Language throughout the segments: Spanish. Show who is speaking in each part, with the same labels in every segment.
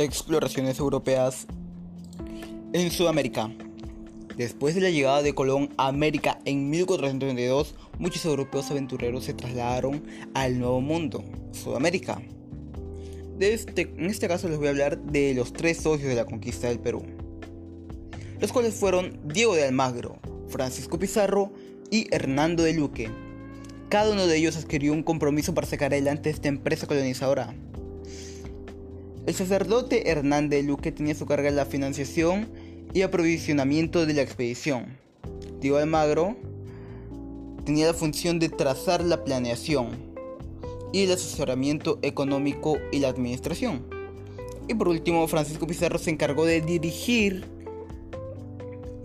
Speaker 1: Exploraciones europeas en Sudamérica. Después de la llegada de Colón a América en 1492, muchos europeos aventureros se trasladaron al Nuevo Mundo, Sudamérica. Este, en este caso les voy a hablar de los tres socios de la conquista del Perú, los cuales fueron Diego de Almagro, Francisco Pizarro y Hernando de Luque. Cada uno de ellos adquirió un compromiso para sacar adelante esta empresa colonizadora. El sacerdote Hernán de Luque tenía su carga en la financiación y aprovisionamiento de la expedición. Diego Almagro tenía la función de trazar la planeación y el asesoramiento económico y la administración. Y por último, Francisco Pizarro se encargó de dirigir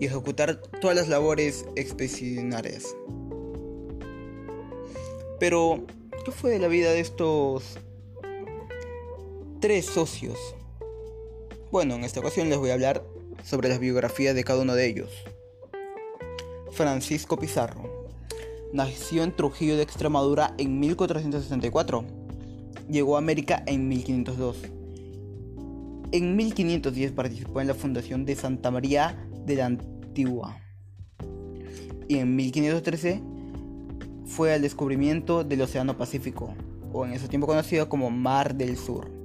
Speaker 1: y ejecutar todas las labores expedicionarias. Pero, ¿qué fue de la vida de estos tres socios. Bueno, en esta ocasión les voy a hablar sobre las biografías de cada uno de ellos. Francisco Pizarro. Nació en Trujillo de Extremadura en 1464. Llegó a América en 1502. En 1510 participó en la fundación de Santa María de la Antigua. Y en 1513 fue al descubrimiento del Océano Pacífico, o en ese tiempo conocido como Mar del Sur.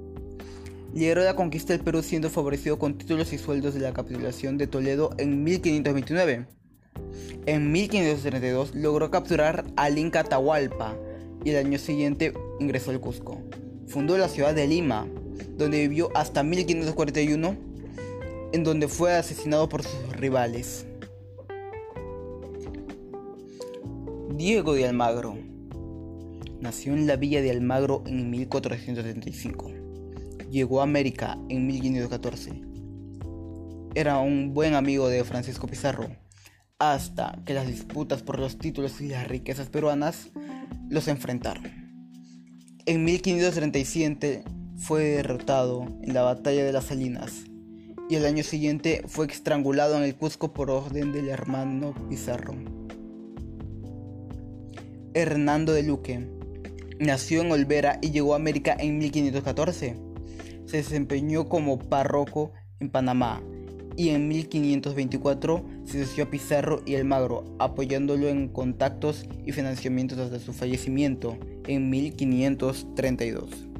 Speaker 1: Lideró la conquista del Perú siendo favorecido con títulos y sueldos de la capitulación de Toledo en 1529. En 1532 logró capturar al Inca Atahualpa y el año siguiente ingresó al Cusco. Fundó la ciudad de Lima, donde vivió hasta 1541, en donde fue asesinado por sus rivales. Diego de Almagro nació en la villa de Almagro en 1475 llegó a América en 1514. Era un buen amigo de Francisco Pizarro, hasta que las disputas por los títulos y las riquezas peruanas los enfrentaron. En 1537 fue derrotado en la batalla de las Salinas y el año siguiente fue estrangulado en el Cusco por orden del hermano Pizarro. Hernando de Luque nació en Olvera y llegó a América en 1514 se desempeñó como párroco en Panamá y en 1524 se asoció a Pizarro y Almagro, apoyándolo en contactos y financiamientos hasta su fallecimiento en 1532.